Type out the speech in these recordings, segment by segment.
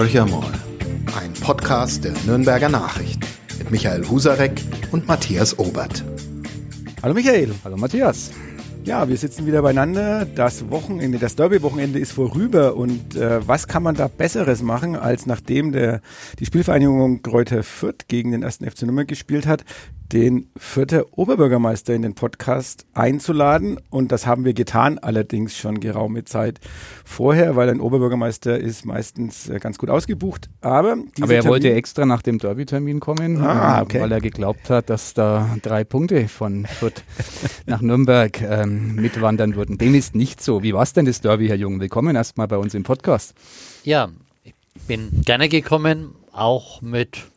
Horcher mal, ein Podcast der Nürnberger Nachrichten mit Michael Husarek und Matthias Obert. Hallo Michael. Hallo Matthias. Ja, wir sitzen wieder beieinander. Das Wochenende, das Derby-Wochenende ist vorüber. Und äh, was kann man da Besseres machen, als nachdem der, die Spielvereinigung Kräuter Fürth gegen den ersten FC Nürnberg gespielt hat, den Fürther Oberbürgermeister in den Podcast einzuladen. Und das haben wir getan, allerdings schon geraume Zeit vorher, weil ein Oberbürgermeister ist meistens äh, ganz gut ausgebucht. Aber, Aber er Termin wollte extra nach dem Derby-Termin kommen, ah, okay. weil er geglaubt hat, dass da drei Punkte von Fürth nach Nürnberg ähm, mitwandern würden. Dem ist nicht so. Wie war es denn das Derby, Herr Jung? Willkommen erstmal bei uns im Podcast. Ja, ich bin gerne gekommen, auch mit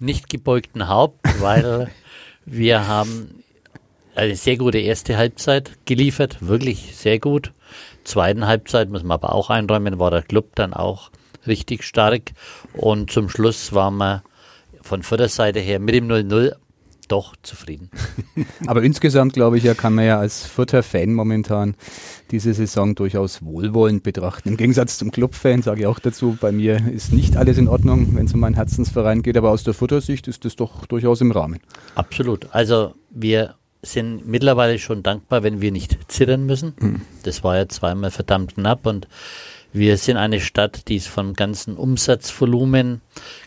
nicht gebeugten Haupt, weil wir haben eine sehr gute erste Halbzeit geliefert, wirklich sehr gut. Zweiten Halbzeit muss man aber auch einräumen, war der Club dann auch richtig stark. Und zum Schluss waren wir von Förderseite her mit dem 0-0 doch zufrieden. Aber insgesamt, glaube ich, ja, kann man ja als vierter Fan momentan diese Saison durchaus wohlwollend betrachten. Im Gegensatz zum Clubfan sage ich auch dazu, bei mir ist nicht alles in Ordnung, wenn es um meinen Herzensverein geht, aber aus der Futtersicht ist das doch durchaus im Rahmen. Absolut. Also wir sind mittlerweile schon dankbar, wenn wir nicht zittern müssen. Mhm. Das war ja zweimal verdammt knapp und wir sind eine Stadt, die es vom ganzen Umsatzvolumen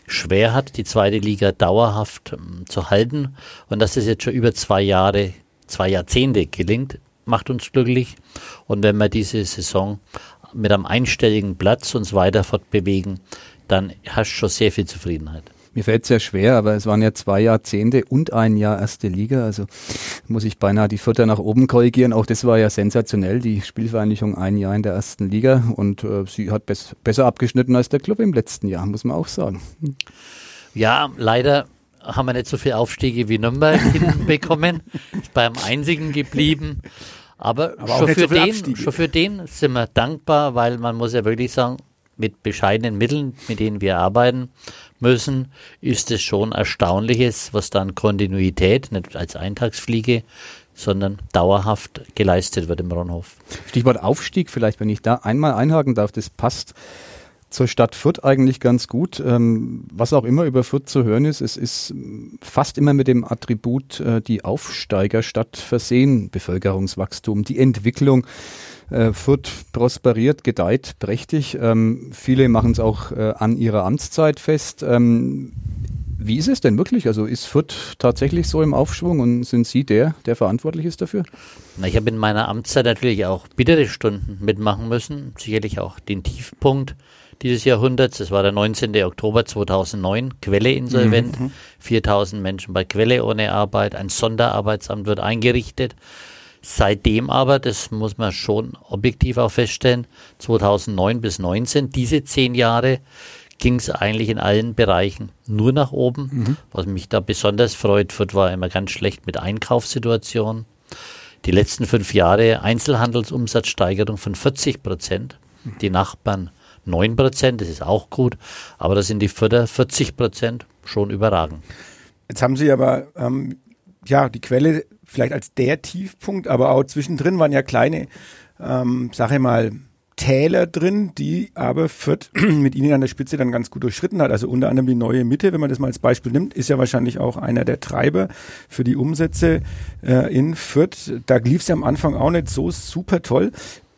schwer hat, die zweite Liga dauerhaft um, zu halten. Und dass das jetzt schon über zwei Jahre, zwei Jahrzehnte gelingt, macht uns glücklich. Und wenn wir diese Saison mit einem einstelligen Platz uns weiter fortbewegen, dann hast du schon sehr viel Zufriedenheit. Mir fällt es sehr schwer, aber es waren ja zwei Jahrzehnte und ein Jahr erste Liga. Also muss ich beinahe die Futter nach oben korrigieren. Auch das war ja sensationell, die Spielvereinigung ein Jahr in der ersten Liga. Und äh, sie hat bes besser abgeschnitten als der Club im letzten Jahr, muss man auch sagen. Ja, leider haben wir nicht so viele Aufstiege wie Nürnberg hinbekommen. Ist beim einzigen geblieben. Aber, Aber schon, für so den, schon für den sind wir dankbar, weil man muss ja wirklich sagen, mit bescheidenen Mitteln, mit denen wir arbeiten, müssen, ist es schon Erstaunliches, was dann Kontinuität, nicht als Eintagsfliege, sondern dauerhaft geleistet wird im Ronhof. Stichwort Aufstieg, vielleicht, wenn ich da einmal einhaken darf, das passt zur Stadt Fürth eigentlich ganz gut. Ähm, was auch immer über Fürth zu hören ist, es ist fast immer mit dem Attribut äh, die Aufsteigerstadt versehen, Bevölkerungswachstum, die Entwicklung. Äh, Fürth prosperiert, gedeiht prächtig. Ähm, viele machen es auch äh, an ihrer Amtszeit fest. Ähm, wie ist es denn wirklich? Also ist Fürth tatsächlich so im Aufschwung und sind Sie der, der verantwortlich ist dafür? Na, ich habe in meiner Amtszeit natürlich auch bittere Stunden mitmachen müssen. Sicherlich auch den Tiefpunkt dieses Jahrhunderts. Das war der 19. Oktober 2009. Quelle insolvent. Mhm. 4000 Menschen bei Quelle ohne Arbeit. Ein Sonderarbeitsamt wird eingerichtet. Seitdem aber, das muss man schon objektiv auch feststellen, 2009 bis 2019, diese zehn Jahre, ging es eigentlich in allen Bereichen nur nach oben. Mhm. Was mich da besonders freut, wird war immer ganz schlecht mit Einkaufssituationen. Die letzten fünf Jahre Einzelhandelsumsatzsteigerung von 40 Prozent. Mhm. Die Nachbarn 9 Prozent, das ist auch gut, aber da sind die Förder 40 Prozent schon überragend. Jetzt haben Sie aber ähm, ja die Quelle vielleicht als der Tiefpunkt, aber auch zwischendrin waren ja kleine, ähm, sag ich mal, Täler drin, die aber Fürth mit ihnen an der Spitze dann ganz gut durchschritten hat. Also unter anderem die neue Mitte, wenn man das mal als Beispiel nimmt, ist ja wahrscheinlich auch einer der Treiber für die Umsätze äh, in Fürth. Da lief es ja am Anfang auch nicht so super toll.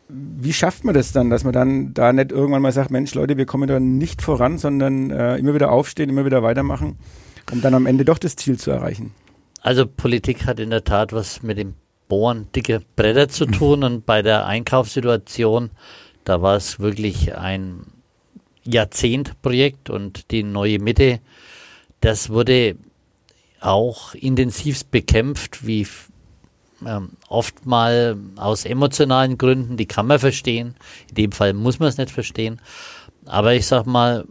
Wie schafft man das dann, dass man dann da nicht irgendwann mal sagt, Mensch Leute, wir kommen da nicht voran, sondern äh, immer wieder aufstehen, immer wieder weitermachen, um dann am Ende doch das Ziel zu erreichen? Also Politik hat in der Tat was mit dem Bohren dicke Bretter zu tun und bei der Einkaufssituation, da war es wirklich ein Jahrzehntprojekt und die neue Mitte, das wurde auch intensivst bekämpft, wie ähm, oft mal aus emotionalen Gründen, die kann man verstehen. In dem Fall muss man es nicht verstehen. Aber ich sag mal,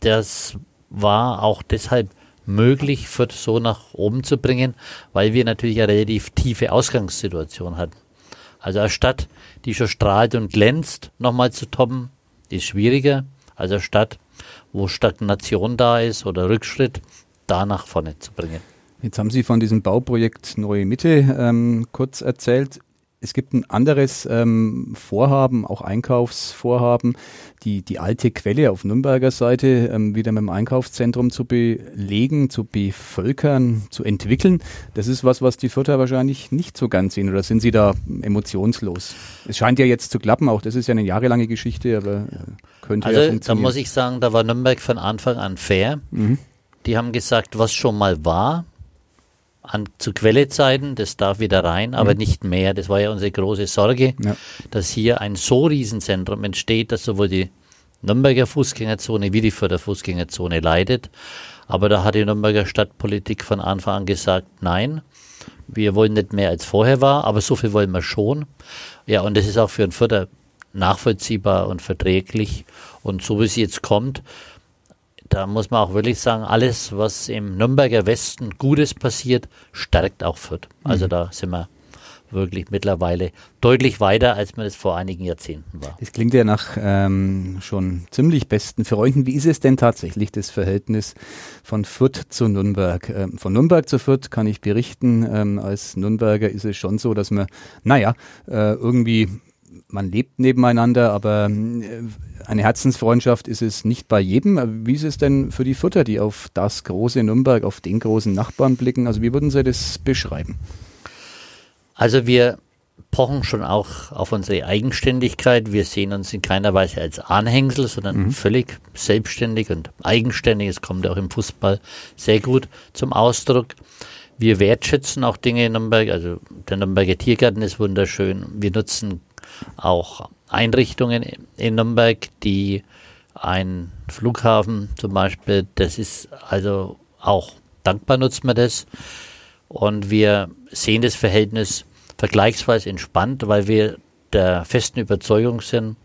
das war auch deshalb möglich, Fürth so nach oben zu bringen, weil wir natürlich eine relativ tiefe Ausgangssituation hatten. Also eine Stadt, die schon strahlt und glänzt, nochmal zu toppen, ist schwieriger als eine Stadt, wo Stagnation da ist oder Rückschritt, da nach vorne zu bringen. Jetzt haben Sie von diesem Bauprojekt Neue Mitte ähm, kurz erzählt es gibt ein anderes ähm, Vorhaben, auch Einkaufsvorhaben, die, die alte Quelle auf Nürnberger Seite ähm, wieder mit dem Einkaufszentrum zu belegen, zu bevölkern, zu entwickeln. Das ist was, was die Fürther wahrscheinlich nicht so ganz sehen. Oder sind Sie da emotionslos? Es scheint ja jetzt zu klappen, auch das ist ja eine jahrelange Geschichte, aber äh, könnte also, ja funktionieren. Da muss ich sagen, da war Nürnberg von Anfang an fair. Mhm. Die haben gesagt, was schon mal war, an, zu Quellezeiten, das darf wieder rein, aber mhm. nicht mehr. Das war ja unsere große Sorge, ja. dass hier ein so Riesenzentrum entsteht, dass sowohl die Nürnberger Fußgängerzone wie die Förder Fußgängerzone leidet. Aber da hat die Nürnberger Stadtpolitik von Anfang an gesagt, nein, wir wollen nicht mehr als vorher war, aber so viel wollen wir schon. Ja, und das ist auch für einen Förder nachvollziehbar und verträglich. Und so wie es jetzt kommt, da muss man auch wirklich sagen, alles, was im Nürnberger Westen Gutes passiert, stärkt auch Fürth. Also mhm. da sind wir wirklich mittlerweile deutlich weiter, als man es vor einigen Jahrzehnten war. Das klingt ja nach ähm, schon ziemlich besten Freunden. Wie ist es denn tatsächlich, das Verhältnis von Fürth zu Nürnberg? Ähm, von Nürnberg zu Fürth kann ich berichten. Ähm, als Nürnberger ist es schon so, dass man, naja, äh, irgendwie man lebt nebeneinander, aber äh, eine Herzensfreundschaft ist es nicht bei jedem. Wie ist es denn für die Futter, die auf das große Nürnberg, auf den großen Nachbarn blicken? Also wie würden Sie das beschreiben? Also wir pochen schon auch auf unsere Eigenständigkeit. Wir sehen uns in keiner Weise als Anhängsel, sondern mhm. völlig selbstständig und eigenständig. Es kommt auch im Fußball sehr gut zum Ausdruck. Wir wertschätzen auch Dinge in Nürnberg. Also der Nürnberger Tiergarten ist wunderschön. Wir nutzen auch Einrichtungen in Nürnberg, die ein Flughafen zum Beispiel, das ist also auch dankbar nutzt man das. Und wir sehen das Verhältnis vergleichsweise entspannt, weil wir der festen Überzeugung sind,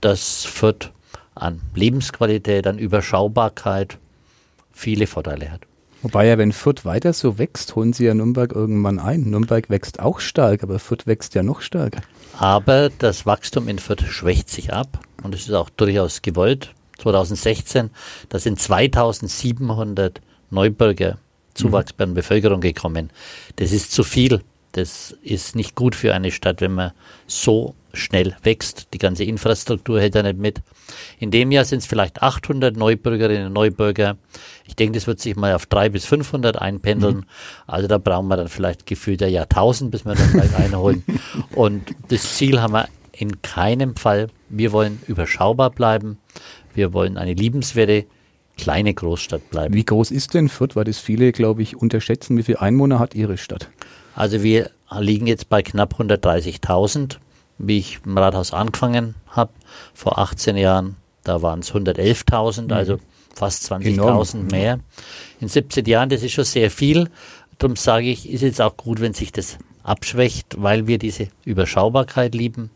dass Fürth an Lebensqualität, an Überschaubarkeit viele Vorteile hat. Wobei ja, wenn Fürth weiter so wächst, holen sie ja Nürnberg irgendwann ein. Nürnberg wächst auch stark, aber Fürth wächst ja noch stärker. Aber das Wachstum in Fürth schwächt sich ab und es ist auch durchaus gewollt. 2016, da sind 2700 Neubürger Zuwachs mhm. bei der Bevölkerung gekommen. Das ist zu viel. Das ist nicht gut für eine Stadt, wenn man so schnell wächst. Die ganze Infrastruktur hält da nicht mit. In dem Jahr sind es vielleicht 800 Neubürgerinnen und Neubürger. Ich denke, das wird sich mal auf 300 bis 500 einpendeln. Mhm. Also da brauchen wir dann vielleicht gefühlt ein Jahrtausend, bis wir dann gleich einholen. Und das Ziel haben wir in keinem Fall. Wir wollen überschaubar bleiben. Wir wollen eine liebenswerte kleine Großstadt bleiben. Wie groß ist denn Fürth? Weil das viele, glaube ich, unterschätzen. Wie viele Einwohner hat Ihre Stadt? Also wir liegen jetzt bei knapp 130.000, wie ich im Rathaus angefangen habe, vor 18 Jahren. Da waren es 111.000, mhm. also fast 20.000 mehr. In 17 Jahren, das ist schon sehr viel. Darum sage ich, ist jetzt auch gut, wenn sich das abschwächt, weil wir diese Überschaubarkeit lieben,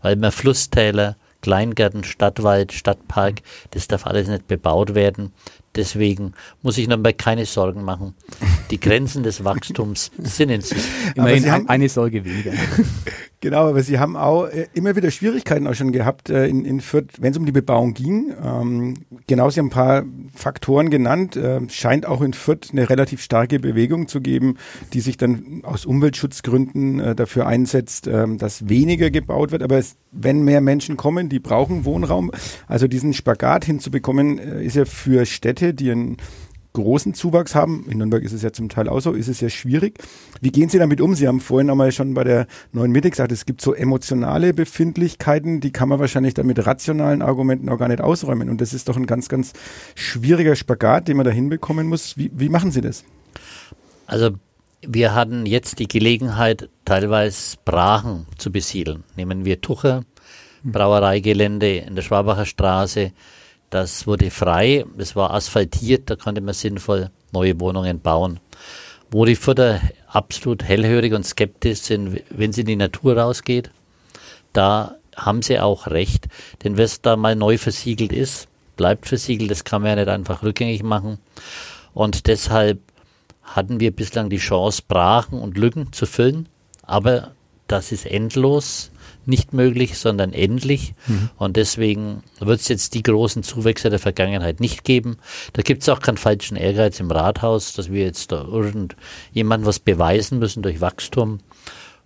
weil wir Flusstäler, Kleingärten, Stadtwald, Stadtpark, das darf alles nicht bebaut werden. Deswegen muss ich Nürnberg keine Sorgen machen. Die Grenzen des Wachstums sind in sich. Immerhin haben, eine Sorge weniger. Genau, aber Sie haben auch äh, immer wieder Schwierigkeiten auch schon gehabt äh, in, in Fürth, wenn es um die Bebauung ging. Ähm, genau, Sie haben ein paar Faktoren genannt. Äh, scheint auch in Fürth eine relativ starke Bewegung zu geben, die sich dann aus Umweltschutzgründen äh, dafür einsetzt, äh, dass weniger gebaut wird. Aber es, wenn mehr Menschen kommen, die brauchen Wohnraum. Also diesen Spagat hinzubekommen, äh, ist ja für Städte, die ein großen Zuwachs haben, in Nürnberg ist es ja zum Teil auch so, ist es ja schwierig. Wie gehen Sie damit um? Sie haben vorhin einmal schon bei der neuen Mitte gesagt, es gibt so emotionale Befindlichkeiten, die kann man wahrscheinlich dann mit rationalen Argumenten auch gar nicht ausräumen. Und das ist doch ein ganz, ganz schwieriger Spagat, den man da hinbekommen muss. Wie, wie machen Sie das? Also wir hatten jetzt die Gelegenheit, teilweise Brachen zu besiedeln. Nehmen wir Tucher, Brauereigelände in der Schwabacher Straße, das wurde frei, es war asphaltiert, da konnte man sinnvoll neue Wohnungen bauen. Wo die Futter absolut hellhörig und skeptisch sind, wenn sie in die Natur rausgeht, da haben sie auch recht. Denn was da mal neu versiegelt ist, bleibt versiegelt, das kann man ja nicht einfach rückgängig machen. Und deshalb hatten wir bislang die Chance, Brachen und Lücken zu füllen. Aber das ist endlos nicht möglich, sondern endlich. Mhm. Und deswegen wird es jetzt die großen Zuwächse der Vergangenheit nicht geben. Da gibt es auch keinen falschen Ehrgeiz im Rathaus, dass wir jetzt da irgendjemandem was beweisen müssen durch Wachstum.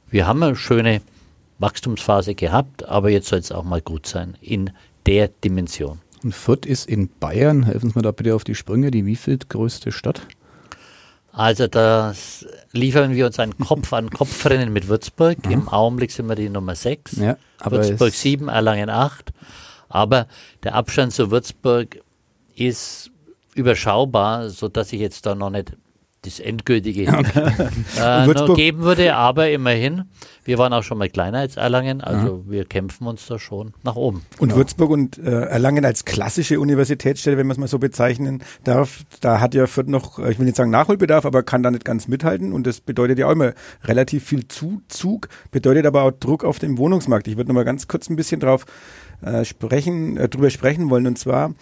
Wir haben eine schöne Wachstumsphase gehabt, aber jetzt soll es auch mal gut sein in der Dimension. Und Fürth ist in Bayern, helfen Sie mir da bitte auf die Sprünge, die wievielte größte Stadt? Also das liefern wir uns ein Kopf an Kopf Rennen mit Würzburg. Mhm. Im Augenblick sind wir die Nummer 6. Ja, Würzburg 7, Erlangen 8. Aber der Abstand zu Würzburg ist überschaubar, sodass ich jetzt da noch nicht das endgültige äh, noch geben würde, aber immerhin, wir waren auch schon mal kleiner als Erlangen, also mhm. wir kämpfen uns da schon nach oben. Und genau. Würzburg und äh, Erlangen als klassische Universitätsstelle, wenn man es mal so bezeichnen darf, da hat ja Fürth noch, äh, ich will nicht sagen Nachholbedarf, aber kann da nicht ganz mithalten und das bedeutet ja auch immer relativ viel Zuzug, bedeutet aber auch Druck auf dem Wohnungsmarkt. Ich würde noch mal ganz kurz ein bisschen drauf äh, sprechen, äh, drüber sprechen wollen und zwar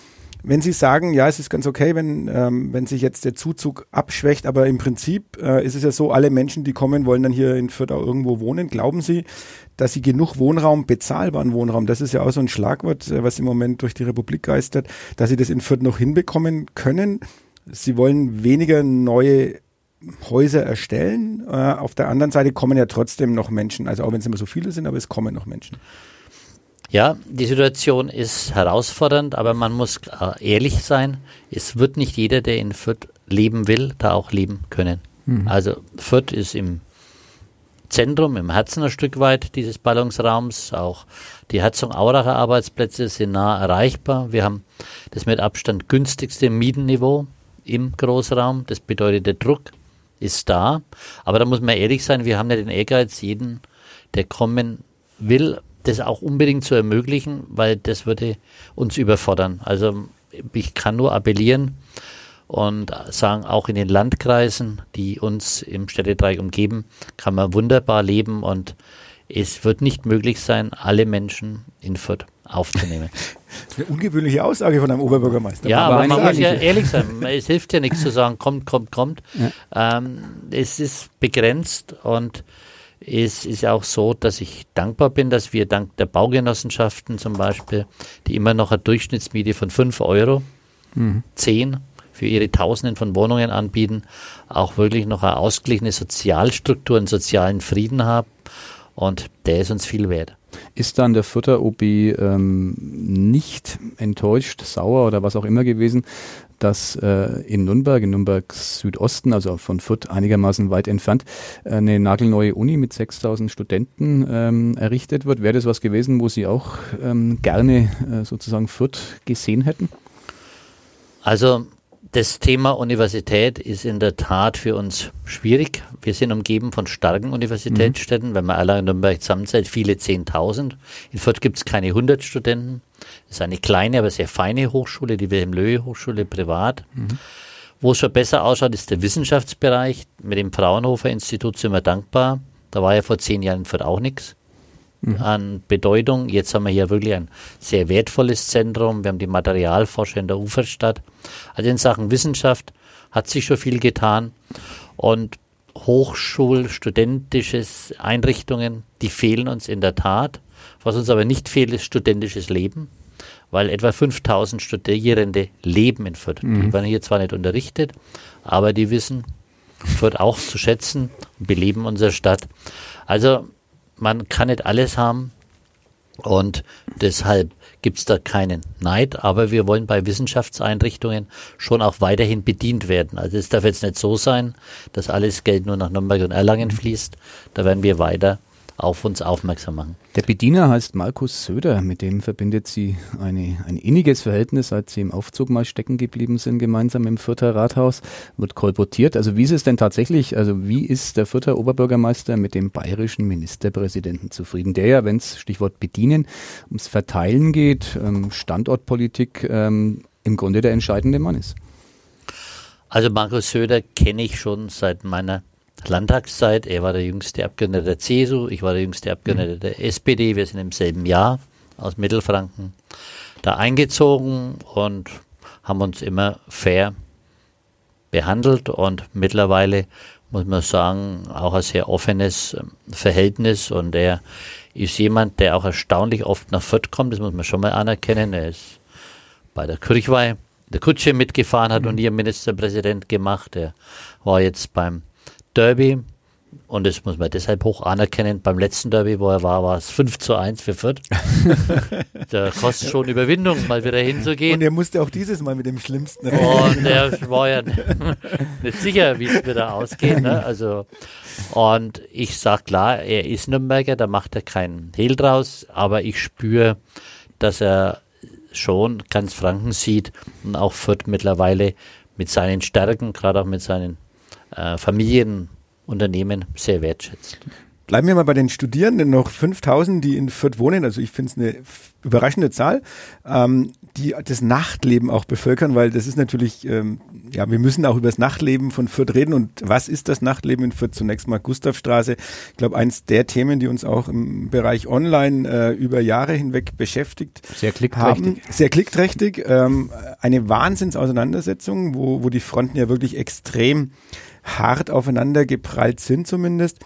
wenn Sie sagen, ja, es ist ganz okay, wenn, ähm, wenn sich jetzt der Zuzug abschwächt, aber im Prinzip äh, ist es ja so, alle Menschen, die kommen, wollen dann hier in Fürth auch irgendwo wohnen. Glauben Sie, dass Sie genug Wohnraum, bezahlbaren Wohnraum, das ist ja auch so ein Schlagwort, äh, was im Moment durch die Republik geistert, dass Sie das in Fürth noch hinbekommen können? Sie wollen weniger neue Häuser erstellen. Äh, auf der anderen Seite kommen ja trotzdem noch Menschen, also auch wenn es immer so viele sind, aber es kommen noch Menschen. Ja, die Situation ist herausfordernd, aber man muss äh, ehrlich sein. Es wird nicht jeder, der in Fürth leben will, da auch leben können. Mhm. Also Fürth ist im Zentrum, im Herzen ein Stück weit dieses Ballungsraums. Auch die Herzog-Auracher Arbeitsplätze sind nah erreichbar. Wir haben das mit Abstand günstigste Mietenniveau im Großraum. Das bedeutet, der Druck ist da. Aber da muss man ehrlich sein, wir haben ja den Ehrgeiz, jeden, der kommen will, das auch unbedingt zu ermöglichen, weil das würde uns überfordern. Also ich kann nur appellieren und sagen, auch in den Landkreisen, die uns im Städtedreieck umgeben, kann man wunderbar leben und es wird nicht möglich sein, alle Menschen in Fürth aufzunehmen. Das ist eine ungewöhnliche Aussage von einem Oberbürgermeister. Ja, aber, aber man muss ja ehrlich sein. Es hilft ja nichts zu sagen, kommt, kommt, kommt. Ja. Ähm, es ist begrenzt und es ist auch so, dass ich dankbar bin, dass wir dank der Baugenossenschaften zum Beispiel, die immer noch eine Durchschnittsmiete von 5 Euro, mhm. 10 für ihre Tausenden von Wohnungen anbieten, auch wirklich noch eine ausgeglichene Sozialstruktur, einen sozialen Frieden haben. Und der ist uns viel wert. Ist dann der Futter OB ähm, nicht enttäuscht, sauer oder was auch immer gewesen, dass äh, in Nürnberg, in Nürnberg Südosten, also von Fürth einigermaßen weit entfernt, eine nagelneue Uni mit 6000 Studenten ähm, errichtet wird. Wäre das was gewesen, wo Sie auch ähm, gerne äh, sozusagen Fürth gesehen hätten? Also das Thema Universität ist in der Tat für uns schwierig. Wir sind umgeben von starken Universitätsstädten. Mhm. Wenn man allein in Nürnberg zusammenzählt, viele 10.000. In Fürth gibt es keine 100 Studenten. Das ist eine kleine, aber sehr feine Hochschule, die Wilhelm-Löhe-Hochschule privat. Mhm. Wo es schon besser ausschaut, ist der Wissenschaftsbereich. Mit dem Fraunhofer-Institut sind wir dankbar. Da war ja vor zehn Jahren in auch nichts an Bedeutung. Jetzt haben wir hier wirklich ein sehr wertvolles Zentrum. Wir haben die Materialforscher in der Uferstadt. Also in Sachen Wissenschaft hat sich schon viel getan. Und Hochschulstudentisches Einrichtungen, die fehlen uns in der Tat. Was uns aber nicht fehlt, ist studentisches Leben, weil etwa 5000 Studierende leben in Fürth. Mhm. Die werden hier zwar nicht unterrichtet, aber die wissen Fürth auch zu schätzen und beleben unsere Stadt. Also man kann nicht alles haben und deshalb gibt es da keinen Neid, aber wir wollen bei Wissenschaftseinrichtungen schon auch weiterhin bedient werden. Also es darf jetzt nicht so sein, dass alles Geld nur nach Nürnberg und Erlangen fließt. Da werden wir weiter auf uns aufmerksam machen. Der Bediener heißt Markus Söder, mit dem verbindet sie eine, ein inniges Verhältnis, seit sie im Aufzug mal stecken geblieben sind, gemeinsam im Fürther Rathaus, wird kolportiert. Also wie ist es denn tatsächlich, also wie ist der Fürther Oberbürgermeister mit dem bayerischen Ministerpräsidenten zufrieden, der ja, wenn es Stichwort Bedienen, ums Verteilen geht, ähm, Standortpolitik, ähm, im Grunde der entscheidende Mann ist? Also Markus Söder kenne ich schon seit meiner Landtagszeit. Er war der jüngste Abgeordnete der CSU, ich war der jüngste Abgeordnete der SPD. Wir sind im selben Jahr aus Mittelfranken da eingezogen und haben uns immer fair behandelt und mittlerweile muss man sagen, auch ein sehr offenes ähm, Verhältnis und er ist jemand, der auch erstaunlich oft nach Fürth kommt, das muss man schon mal anerkennen. Er ist bei der Kirchweih der Kutsche mitgefahren, hat mhm. und ihr Ministerpräsident gemacht. Er war jetzt beim Derby Und das muss man deshalb hoch anerkennen. Beim letzten Derby, wo er war, war es 5 zu 1 für Fürth. da kostet schon Überwindung, mal wieder hinzugehen. Und er musste auch dieses Mal mit dem Schlimmsten reden. Und er war ja nicht sicher, wie es wieder ausgeht. Ne? Also, und ich sag klar, er ist Nürnberger, da macht er keinen Hehl draus, aber ich spüre, dass er schon ganz Franken sieht und auch Fürth mittlerweile mit seinen Stärken, gerade auch mit seinen äh, Familienunternehmen sehr wertschätzt. Bleiben wir mal bei den Studierenden, noch 5000, die in Fürth wohnen. Also ich finde es eine überraschende Zahl, ähm, die das Nachtleben auch bevölkern, weil das ist natürlich, ähm, ja, wir müssen auch über das Nachtleben von Fürth reden. Und was ist das Nachtleben in Fürth? Zunächst mal Gustavstraße. Ich glaube, eins der Themen, die uns auch im Bereich Online äh, über Jahre hinweg beschäftigt Sehr klickträchtig. haben. Sehr klickträchtig. Ähm, eine Wahnsinnsauseinandersetzung, wo, wo die Fronten ja wirklich extrem hart aufeinander geprallt sind zumindest.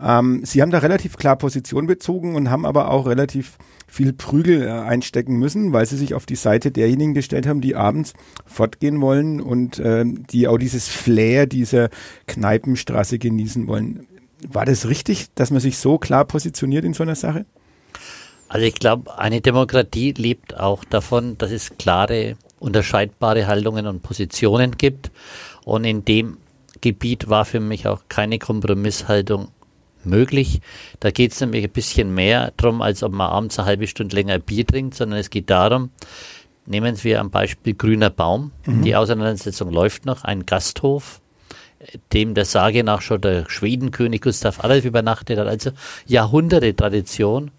Ähm, sie haben da relativ klar Position bezogen und haben aber auch relativ viel Prügel äh, einstecken müssen, weil sie sich auf die Seite derjenigen gestellt haben, die abends fortgehen wollen und äh, die auch dieses Flair dieser Kneipenstraße genießen wollen. War das richtig, dass man sich so klar positioniert in so einer Sache? Also ich glaube, eine Demokratie lebt auch davon, dass es klare, unterscheidbare Haltungen und Positionen gibt. Und in dem Gebiet war für mich auch keine Kompromisshaltung möglich. Da geht es nämlich ein bisschen mehr darum, als ob man abends eine halbe Stunde länger Bier trinkt, sondern es geht darum, nehmen wir am Beispiel Grüner Baum. Mhm. Die Auseinandersetzung läuft noch, ein Gasthof, dem der Sage nach schon der Schwedenkönig Gustav Adolf übernachtet hat, also Jahrhunderte Tradition.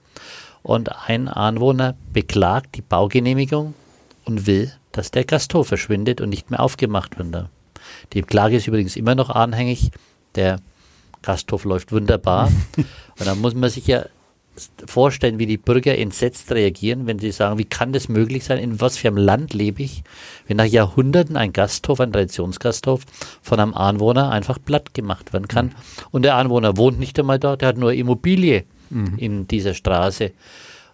Und ein Anwohner beklagt die Baugenehmigung und will, dass der Gasthof verschwindet und nicht mehr aufgemacht wird. Die Klage ist übrigens immer noch anhängig. Der Gasthof läuft wunderbar. und dann muss man sich ja vorstellen, wie die Bürger entsetzt reagieren, wenn sie sagen, wie kann das möglich sein, in was für einem Land lebe ich, wenn nach Jahrhunderten ein Gasthof, ein Traditionsgasthof von einem Anwohner einfach platt gemacht werden kann. Mhm. Und der Anwohner wohnt nicht einmal dort, der hat nur Immobilie mhm. in dieser Straße.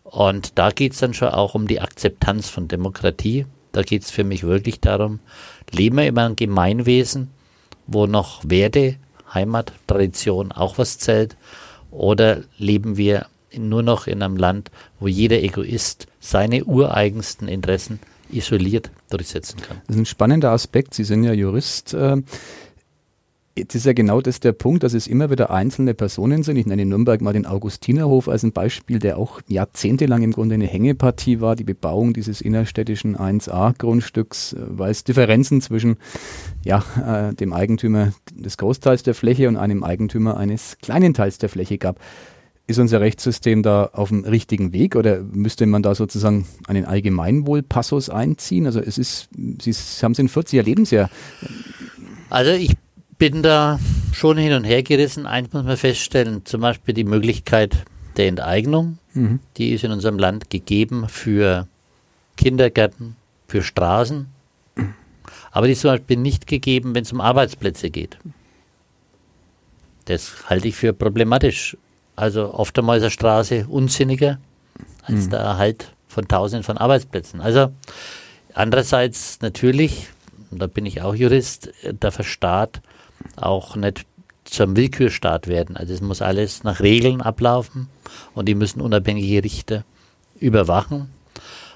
Und da geht es dann schon auch um die Akzeptanz von Demokratie. Da geht es für mich wirklich darum, leben wir in einem Gemeinwesen, wo noch Werte Heimat, Tradition auch was zählt? Oder leben wir nur noch in einem Land, wo jeder Egoist seine ureigensten Interessen isoliert durchsetzen kann? Das ist ein spannender Aspekt. Sie sind ja Jurist. Jetzt ist ja genau das der Punkt, dass es immer wieder einzelne Personen sind. Ich nenne Nürnberg mal den Augustinerhof als ein Beispiel, der auch jahrzehntelang im Grunde eine Hängepartie war, die Bebauung dieses innerstädtischen 1a-Grundstücks, äh, weil es Differenzen zwischen ja, äh, dem Eigentümer des Großteils der Fläche und einem Eigentümer eines kleinen Teils der Fläche gab. Ist unser Rechtssystem da auf dem richtigen Weg oder müsste man da sozusagen einen Allgemeinwohlpassus einziehen? Also es ist, Sie haben es in 40 Jahren Lebensjahr. Also ich bin da schon hin und her gerissen. Eins muss man feststellen, zum Beispiel die Möglichkeit der Enteignung, mhm. die ist in unserem Land gegeben für Kindergärten, für Straßen, aber die ist zum Beispiel nicht gegeben, wenn es um Arbeitsplätze geht. Das halte ich für problematisch. Also oft einmal ist eine Straße unsinniger als mhm. der Erhalt von Tausenden von Arbeitsplätzen. Also andererseits natürlich, da bin ich auch Jurist, der Staat auch nicht zum Willkürstaat werden. Also es muss alles nach Regeln ablaufen und die müssen unabhängige Richter überwachen.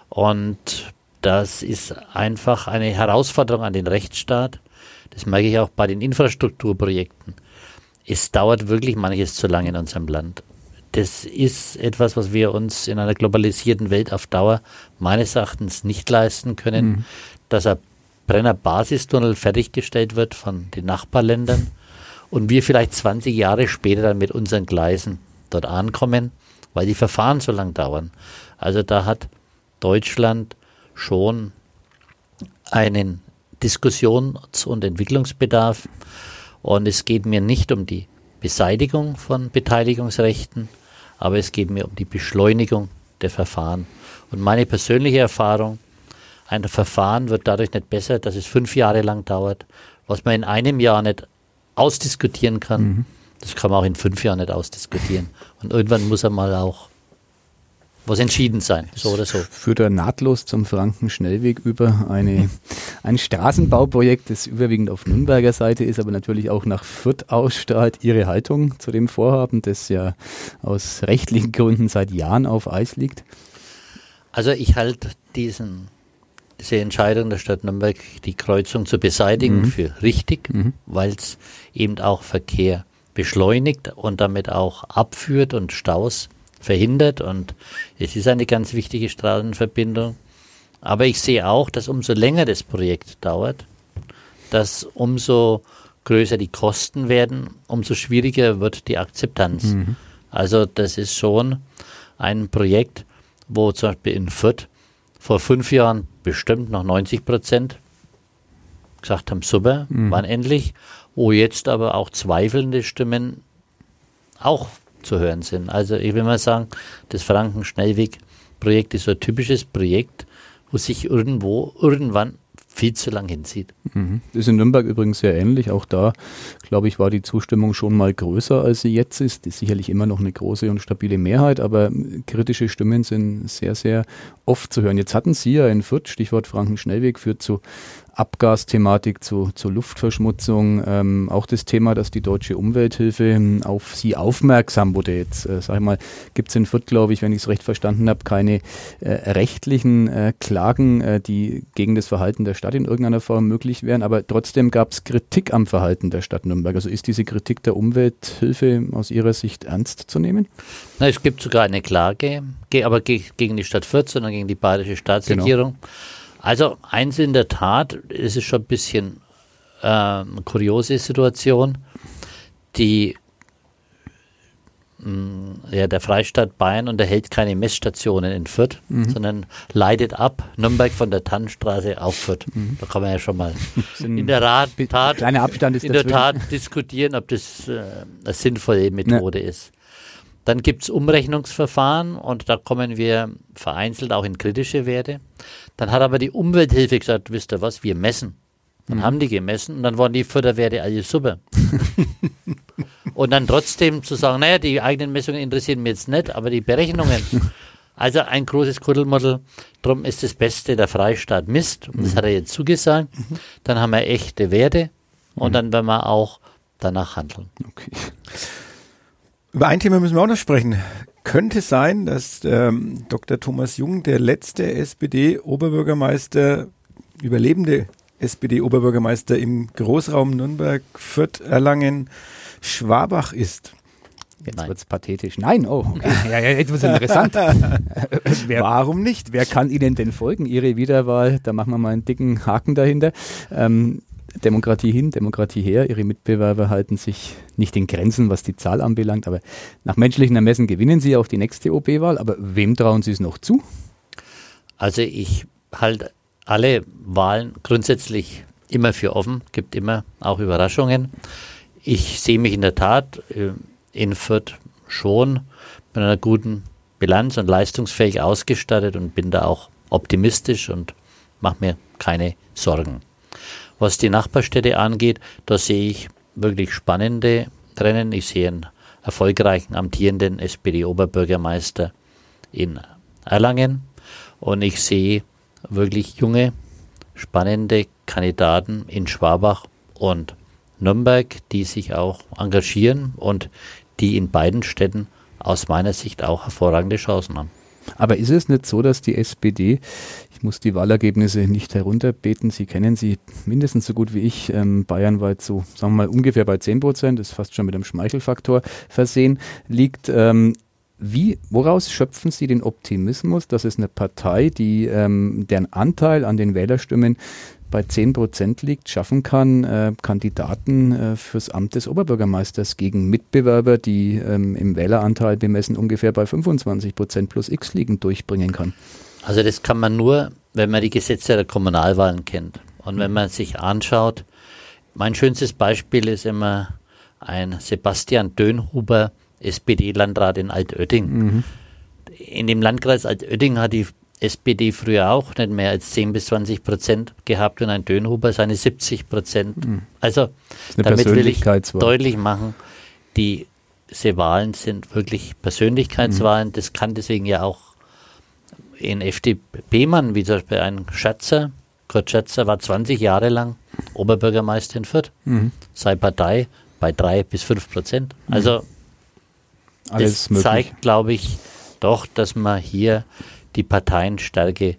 Und das ist einfach eine Herausforderung an den Rechtsstaat. Das merke ich auch bei den Infrastrukturprojekten. Es dauert wirklich manches zu lange in unserem Land. Das ist etwas, was wir uns in einer globalisierten Welt auf Dauer meines Erachtens nicht leisten können, mhm. dass ein Brenner Basistunnel fertiggestellt wird von den Nachbarländern und wir vielleicht 20 Jahre später dann mit unseren Gleisen dort ankommen, weil die Verfahren so lang dauern. Also da hat Deutschland schon einen Diskussions- und Entwicklungsbedarf und es geht mir nicht um die Beseitigung von Beteiligungsrechten, aber es geht mir um die Beschleunigung der Verfahren. Und meine persönliche Erfahrung ein Verfahren wird dadurch nicht besser, dass es fünf Jahre lang dauert. Was man in einem Jahr nicht ausdiskutieren kann, mhm. das kann man auch in fünf Jahren nicht ausdiskutieren. Und irgendwann muss er mal auch muss entschieden sein, so oder so. Führt er nahtlos zum Franken-Schnellweg über eine, ein Straßenbauprojekt, das überwiegend auf Nürnberger Seite ist, aber natürlich auch nach Fürth ausstrahlt. Ihre Haltung zu dem Vorhaben, das ja aus rechtlichen Gründen seit Jahren auf Eis liegt? Also ich halte diesen, diese Entscheidung der Stadt Nürnberg, die Kreuzung zu beseitigen, mhm. für richtig, mhm. weil es eben auch Verkehr beschleunigt und damit auch abführt und Staus verhindert. Und es ist eine ganz wichtige Straßenverbindung. Aber ich sehe auch, dass umso länger das Projekt dauert, dass umso größer die Kosten werden, umso schwieriger wird die Akzeptanz. Mhm. Also das ist schon ein Projekt, wo zum Beispiel in Fürth vor fünf Jahren bestimmt noch 90 Prozent gesagt haben, super, mhm. wann endlich, wo jetzt aber auch zweifelnde Stimmen auch zu hören sind. Also ich will mal sagen, das Franken-Schnellweg-Projekt ist so ein typisches Projekt, wo sich irgendwo, irgendwann viel zu lang hinzieht. Mhm. Das ist in Nürnberg übrigens sehr ähnlich. Auch da, glaube ich, war die Zustimmung schon mal größer, als sie jetzt ist. Ist sicherlich immer noch eine große und stabile Mehrheit, aber kritische Stimmen sind sehr, sehr oft zu hören. Jetzt hatten Sie ja in Fürth, Stichwort Franken-Schnellweg, führt zu Abgasthematik zu, zur Luftverschmutzung, ähm, auch das Thema, dass die deutsche Umwelthilfe ähm, auf sie aufmerksam wurde. Jetzt, äh, sag ich mal, gibt es in Fürth, glaube ich, wenn ich es recht verstanden habe, keine äh, rechtlichen äh, Klagen, äh, die gegen das Verhalten der Stadt in irgendeiner Form möglich wären, aber trotzdem gab es Kritik am Verhalten der Stadt Nürnberg. Also ist diese Kritik der Umwelthilfe aus Ihrer Sicht ernst zu nehmen? Na, es gibt sogar eine Klage, aber gegen die Stadt Fürth, sondern gegen die bayerische Staatsregierung. Genau also eins in der Tat, es ist schon ein bisschen äh, eine kuriose Situation. Die mh, mm, ja, der Freistaat Bayern unterhält keine Messstationen in Fürth, mhm. sondern leitet ab Nürnberg von der Tannenstraße auf Fürth. Mhm. Da kann man ja schon mal in der Rat, Tat, kleiner Abstand ist in der Tat diskutieren, ob das äh, eine sinnvolle Methode ja. ist. Dann gibt es Umrechnungsverfahren und da kommen wir vereinzelt auch in kritische Werte. Dann hat aber die Umwelthilfe gesagt, wisst ihr was, wir messen. Dann mhm. haben die gemessen und dann waren die Förderwerte alle super. und dann trotzdem zu sagen, naja, die eigenen Messungen interessieren mich jetzt nicht, aber die Berechnungen. Also ein großes Kuddelmuddel. Darum ist das Beste, der Freistaat misst. Und das mhm. hat er jetzt zugesagt. Mhm. Dann haben wir echte Werte und mhm. dann werden wir auch danach handeln. Okay. Über ein Thema müssen wir auch noch sprechen. Könnte sein, dass ähm, Dr. Thomas Jung, der letzte SPD-Oberbürgermeister, überlebende SPD-Oberbürgermeister im Großraum Nürnberg, Fürth, Erlangen, Schwabach ist. Jetzt wird es pathetisch. Nein, oh, okay. ja, ja, jetzt wird es interessant. wer, Warum nicht? Wer kann Ihnen denn folgen? Ihre Wiederwahl, da machen wir mal einen dicken Haken dahinter. Ähm, Demokratie hin, Demokratie her. Ihre Mitbewerber halten sich nicht in Grenzen, was die Zahl anbelangt, aber nach menschlichen Ermessen gewinnen sie auch die nächste OP-Wahl. Aber wem trauen Sie es noch zu? Also ich halte alle Wahlen grundsätzlich immer für offen, gibt immer auch Überraschungen. Ich sehe mich in der Tat äh, in Fürth schon mit einer guten Bilanz und leistungsfähig ausgestattet und bin da auch optimistisch und mache mir keine Sorgen. Was die Nachbarstädte angeht, da sehe ich wirklich spannende Rennen. Ich sehe einen erfolgreichen amtierenden SPD-Oberbürgermeister in Erlangen und ich sehe wirklich junge, spannende Kandidaten in Schwabach und Nürnberg, die sich auch engagieren und die in beiden Städten aus meiner Sicht auch hervorragende Chancen haben. Aber ist es nicht so, dass die SPD, ich muss die Wahlergebnisse nicht herunterbeten, Sie kennen sie mindestens so gut wie ich, ähm, bayernweit so, sagen wir mal, ungefähr bei 10 Prozent, ist fast schon mit einem Schmeichelfaktor versehen, liegt. Ähm, wie, woraus schöpfen Sie den Optimismus, dass es eine Partei, die ähm, deren Anteil an den Wählerstimmen bei 10 Prozent liegt, schaffen kann, äh, Kandidaten äh, fürs Amt des Oberbürgermeisters gegen Mitbewerber, die ähm, im Wähleranteil bemessen ungefähr bei 25 Prozent plus X liegen, durchbringen kann? Also das kann man nur, wenn man die Gesetze der Kommunalwahlen kennt. Und wenn man sich anschaut, mein schönstes Beispiel ist immer ein Sebastian Dönhuber, SPD-Landrat in Altötting. Mhm. In dem Landkreis Altötting hat die SPD früher auch nicht mehr als 10 bis 20 Prozent gehabt und ein Dönhuber seine 70 Prozent. Mhm. Also damit will ich deutlich machen, diese Wahlen sind wirklich Persönlichkeitswahlen. Mhm. Das kann deswegen ja auch in FDP-Mann, wie zum Beispiel ein Schatzer, Kurt Schatzer war 20 Jahre lang Oberbürgermeister in Fürth, mhm. sei Partei bei drei bis fünf Prozent. Mhm. Also Alles das möglich. zeigt, glaube ich, doch, dass man hier die Parteienstärke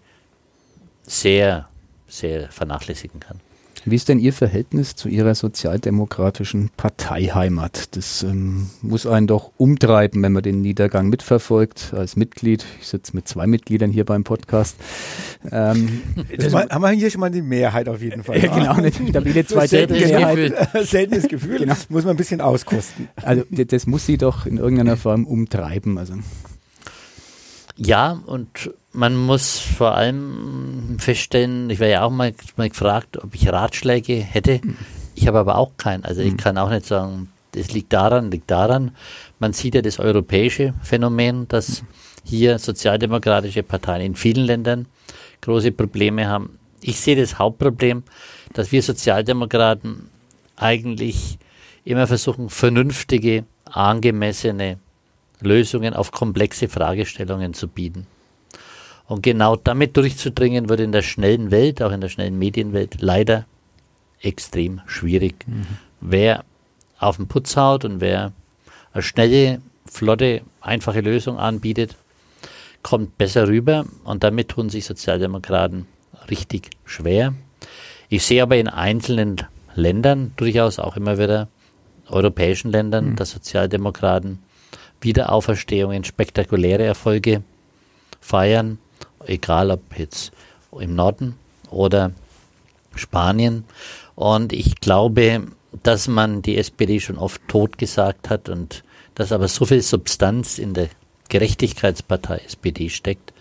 sehr, sehr vernachlässigen kann. Wie ist denn Ihr Verhältnis zu Ihrer sozialdemokratischen Parteiheimat? Das ähm, muss einen doch umtreiben, wenn man den Niedergang mitverfolgt als Mitglied. Ich sitze mit zwei Mitgliedern hier beim Podcast. Ähm, das mal, haben wir hier schon mal die Mehrheit auf jeden Fall. Ja, genau, eine stabile Zweidrittelmehrheit. Seltenes Gefühl, genau. muss man ein bisschen auskosten. Also das muss Sie doch in irgendeiner Form umtreiben. Also. Ja, und man muss vor allem feststellen, ich war ja auch mal, mal gefragt, ob ich Ratschläge hätte. Ich habe aber auch keinen. Also ich mhm. kann auch nicht sagen, es liegt daran, liegt daran. Man sieht ja das europäische Phänomen, dass hier sozialdemokratische Parteien in vielen Ländern große Probleme haben. Ich sehe das Hauptproblem, dass wir Sozialdemokraten eigentlich immer versuchen, vernünftige, angemessene Lösungen auf komplexe Fragestellungen zu bieten. Und genau damit durchzudringen, wird in der schnellen Welt, auch in der schnellen Medienwelt, leider extrem schwierig. Mhm. Wer auf den Putz haut und wer eine schnelle, flotte, einfache Lösung anbietet, kommt besser rüber und damit tun sich Sozialdemokraten richtig schwer. Ich sehe aber in einzelnen Ländern, durchaus auch immer wieder europäischen Ländern, mhm. dass Sozialdemokraten Wiederauferstehungen, spektakuläre Erfolge feiern, egal ob jetzt im Norden oder Spanien. Und ich glaube, dass man die SPD schon oft tot gesagt hat und dass aber so viel Substanz in der Gerechtigkeitspartei SPD steckt,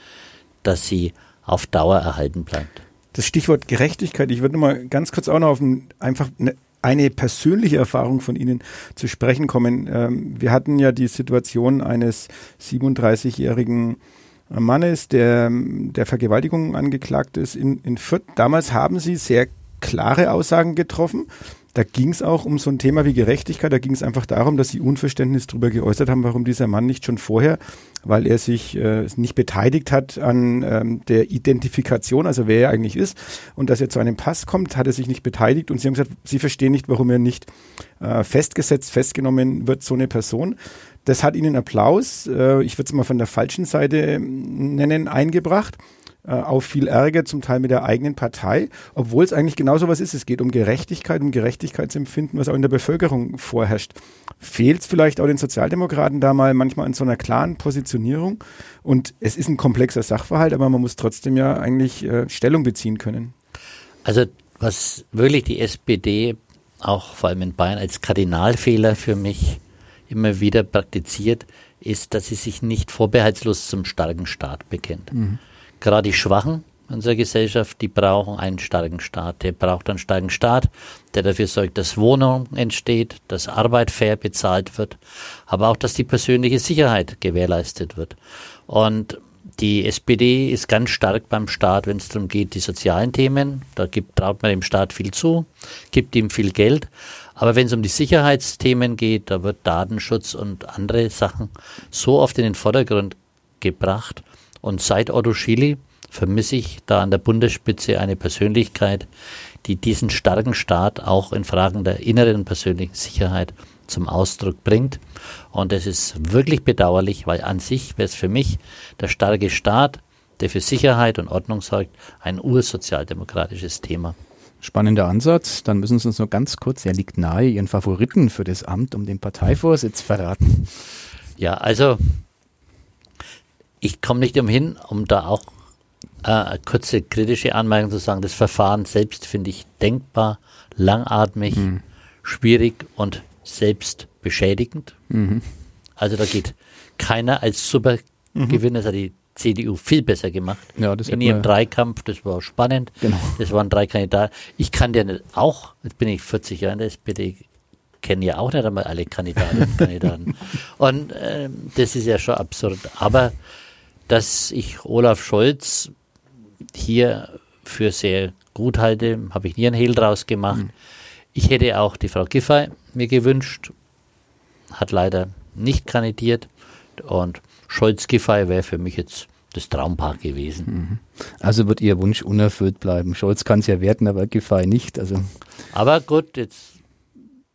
dass sie auf Dauer erhalten bleibt. Das Stichwort Gerechtigkeit, ich würde mal ganz kurz auch noch auf ein, einfach eine eine persönliche Erfahrung von Ihnen zu sprechen kommen. Ähm, wir hatten ja die Situation eines 37-jährigen Mannes, der der Vergewaltigung angeklagt ist in, in Fürth. Damals haben Sie sehr klare Aussagen getroffen. Da ging es auch um so ein Thema wie Gerechtigkeit. Da ging es einfach darum, dass sie Unverständnis darüber geäußert haben, warum dieser Mann nicht schon vorher, weil er sich äh, nicht beteiligt hat an ähm, der Identifikation, also wer er eigentlich ist, und dass er zu einem Pass kommt, hat er sich nicht beteiligt. Und sie haben gesagt, sie verstehen nicht, warum er nicht äh, festgesetzt, festgenommen wird, so eine Person. Das hat ihnen Applaus, äh, ich würde es mal von der falschen Seite nennen, eingebracht äh, auf viel Ärger, zum Teil mit der eigenen Partei, obwohl es eigentlich genau so was ist. Es geht um Gerechtigkeit, um Gerechtigkeitsempfinden, was auch in der Bevölkerung vorherrscht. Fehlt es vielleicht auch den Sozialdemokraten da mal manchmal an so einer klaren Positionierung? Und es ist ein komplexer Sachverhalt, aber man muss trotzdem ja eigentlich äh, Stellung beziehen können. Also was wirklich die SPD auch vor allem in Bayern als Kardinalfehler für mich immer wieder praktiziert, ist, dass sie sich nicht vorbehaltslos zum starken Staat bekennt. Mhm. Gerade die Schwachen unserer Gesellschaft, die brauchen einen starken Staat. Der braucht einen starken Staat, der dafür sorgt, dass Wohnung entsteht, dass Arbeit fair bezahlt wird, aber auch, dass die persönliche Sicherheit gewährleistet wird. Und die SPD ist ganz stark beim Staat, wenn es darum geht, die sozialen Themen. Da gibt, traut man dem Staat viel zu, gibt ihm viel Geld. Aber wenn es um die Sicherheitsthemen geht, da wird Datenschutz und andere Sachen so oft in den Vordergrund gebracht, und seit Otto Schily vermisse ich da an der Bundesspitze eine Persönlichkeit, die diesen starken Staat auch in Fragen der inneren persönlichen Sicherheit zum Ausdruck bringt. Und es ist wirklich bedauerlich, weil an sich wäre es für mich der starke Staat, der für Sicherheit und Ordnung sorgt, ein ursozialdemokratisches Thema. Spannender Ansatz. Dann müssen Sie uns nur ganz kurz, er liegt nahe, Ihren Favoriten für das Amt um den Parteivorsitz verraten. Ja, also ich komme nicht umhin, um da auch äh, eine kurze kritische Anmerkung zu sagen. Das Verfahren selbst finde ich denkbar, langatmig, mhm. schwierig und selbst beschädigend. Mhm. Also da geht keiner als Supergewinner, mhm. hat die CDU viel besser gemacht. Ja, das in ihrem Dreikampf, das war spannend. Genau. Das waren drei Kandidaten. Ich kann ja nicht auch, jetzt bin ich 40 Jahre in der SPD, kenne ja auch nicht einmal alle Kandidatinnen und Kandidaten. Und äh, das ist ja schon absurd. Aber dass ich Olaf Scholz hier für sehr gut halte, habe ich nie einen Hehl draus gemacht. Mhm. Ich hätte auch die Frau Giffey mir gewünscht, hat leider nicht kandidiert und Scholz-Giffey wäre für mich jetzt das Traumpaar gewesen. Mhm. Also wird Ihr Wunsch unerfüllt bleiben. Scholz kann es ja werden, aber Giffey nicht. Also. Aber gut, jetzt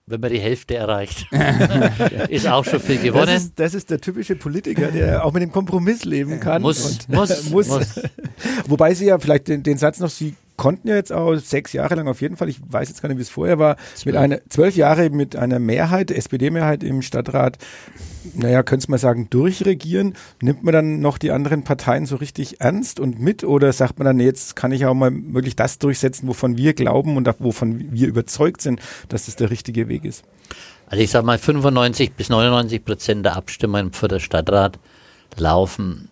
wenn man die Hälfte erreicht, ist auch schon viel gewonnen. Das ist, das ist, der typische Politiker, der auch mit dem Kompromiss leben kann. Muss, muss, muss, muss. Wobei Sie ja vielleicht den, den Satz noch, Sie konnten ja jetzt auch sechs Jahre lang auf jeden Fall, ich weiß jetzt gar nicht, wie es vorher war, zwölf. mit einer, zwölf Jahre mit einer Mehrheit, SPD-Mehrheit im Stadtrat, naja, könnte man sagen, durchregieren. Nimmt man dann noch die anderen Parteien so richtig ernst und mit oder sagt man dann, nee, jetzt kann ich auch mal wirklich das durchsetzen, wovon wir glauben und wovon wir überzeugt sind, dass das der richtige Weg ist? Also ich sage mal, 95 bis 99 Prozent der Abstimmungen für den Stadtrat laufen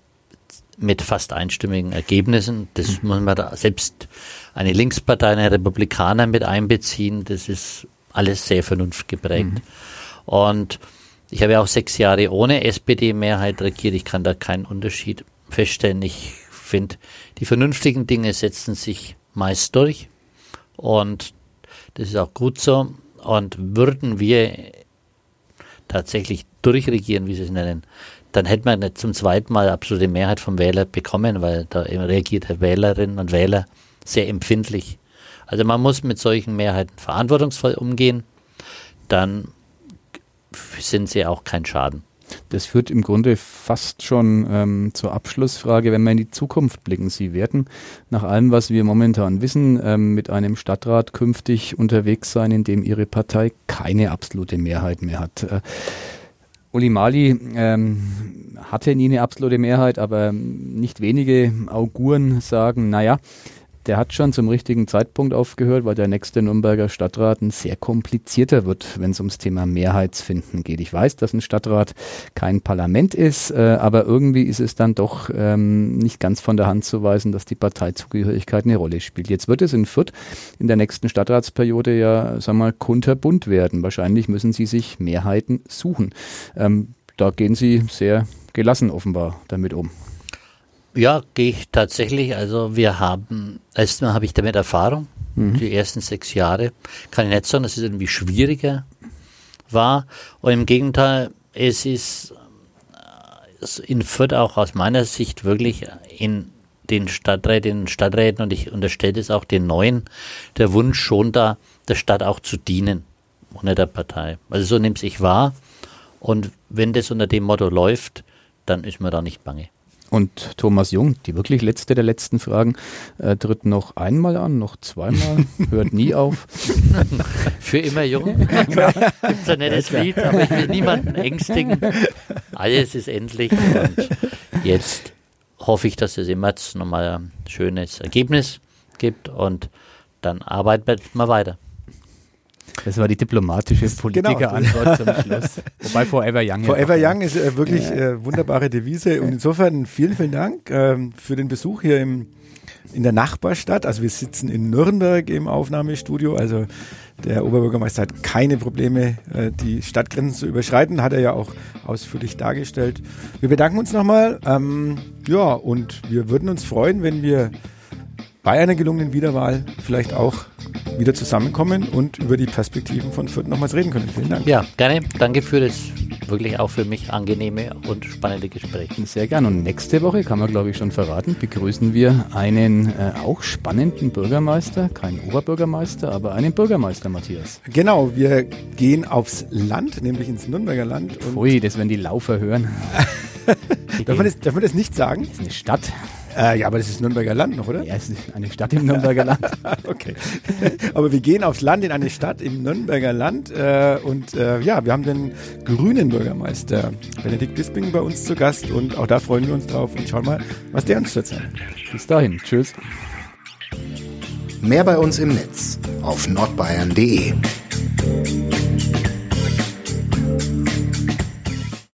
mit fast einstimmigen Ergebnissen. Das muss man da selbst eine Linkspartei, eine Republikaner mit einbeziehen. Das ist alles sehr vernunftgeprägt. Mhm. Und ich habe ja auch sechs Jahre ohne SPD-Mehrheit regiert. Ich kann da keinen Unterschied feststellen. Ich finde, die vernünftigen Dinge setzen sich meist durch. Und das ist auch gut so. Und würden wir tatsächlich durchregieren, wie Sie es nennen, dann hätte man nicht zum zweiten Mal absolute Mehrheit vom Wähler bekommen, weil da reagiert der Wählerinnen und Wähler sehr empfindlich. Also man muss mit solchen Mehrheiten verantwortungsvoll umgehen, dann sind sie auch kein Schaden. Das führt im Grunde fast schon ähm, zur Abschlussfrage, wenn wir in die Zukunft blicken. Sie werden nach allem, was wir momentan wissen, ähm, mit einem Stadtrat künftig unterwegs sein, in dem Ihre Partei keine absolute Mehrheit mehr hat. Äh, Uli Mali ähm, hatte nie eine absolute Mehrheit, aber nicht wenige Auguren sagen, naja, der hat schon zum richtigen Zeitpunkt aufgehört, weil der nächste Nürnberger Stadtrat ein sehr komplizierter wird, wenn es ums Thema Mehrheitsfinden geht. Ich weiß, dass ein Stadtrat kein Parlament ist, äh, aber irgendwie ist es dann doch ähm, nicht ganz von der Hand zu weisen, dass die Parteizugehörigkeit eine Rolle spielt. Jetzt wird es in Fürth in der nächsten Stadtratsperiode ja, wir mal, kunterbunt werden. Wahrscheinlich müssen sie sich Mehrheiten suchen. Ähm, da gehen sie sehr gelassen offenbar damit um. Ja, gehe ich tatsächlich. Also wir haben, erstmal habe ich damit Erfahrung. Mhm. Die ersten sechs Jahre kann ich nicht sagen, dass es irgendwie schwieriger war. Und im Gegenteil, es ist in Fürth auch aus meiner Sicht wirklich in den Stadträtinnen und Stadträten und ich unterstelle es auch den Neuen, der Wunsch schon da, der Stadt auch zu dienen, ohne der Partei. Also so nimmt ich wahr. Und wenn das unter dem Motto läuft, dann ist mir da nicht bange. Und Thomas Jung, die wirklich letzte der letzten Fragen, äh, tritt noch einmal an, noch zweimal, hört nie auf. Für immer jung. Gibt's ein nettes Lied, aber ich will niemanden ängstigen. Alles ist endlich und jetzt hoffe ich, dass es im März nochmal ein schönes Ergebnis gibt und dann arbeiten wir weiter. Das war die diplomatische. Politikerantwort genau. zum Schluss. Wobei Forever Young. Forever Young ist äh, wirklich äh, wunderbare Devise. Und insofern vielen, vielen Dank ähm, für den Besuch hier im, in der Nachbarstadt. Also wir sitzen in Nürnberg im Aufnahmestudio. Also der Oberbürgermeister hat keine Probleme, äh, die Stadtgrenzen zu überschreiten. Hat er ja auch ausführlich dargestellt. Wir bedanken uns nochmal. Ähm, ja, und wir würden uns freuen, wenn wir bei einer gelungenen Wiederwahl vielleicht auch wieder zusammenkommen und über die Perspektiven von Fürth nochmals reden können. Vielen Dank. Ja, gerne. Danke für das wirklich auch für mich angenehme und spannende Gespräch. Sehr gerne. Und nächste Woche, kann man glaube ich schon verraten, begrüßen wir einen äh, auch spannenden Bürgermeister, kein Oberbürgermeister, aber einen Bürgermeister, Matthias. Genau, wir gehen aufs Land, nämlich ins Nürnberger Land. Ui, das werden die Laufer hören. darf, man das, darf man das nicht sagen? Das ist eine Stadt. Äh, ja, aber das ist Nürnberger Land noch, oder? Ja, es ist eine Stadt im Nürnberger Land. okay. aber wir gehen aufs Land in eine Stadt im Nürnberger Land äh, und äh, ja, wir haben den grünen Bürgermeister Benedikt Bisping bei uns zu Gast und auch da freuen wir uns drauf und schauen mal, was der uns erzählt. Bis dahin, tschüss. Mehr bei uns im Netz auf nordbayern.de.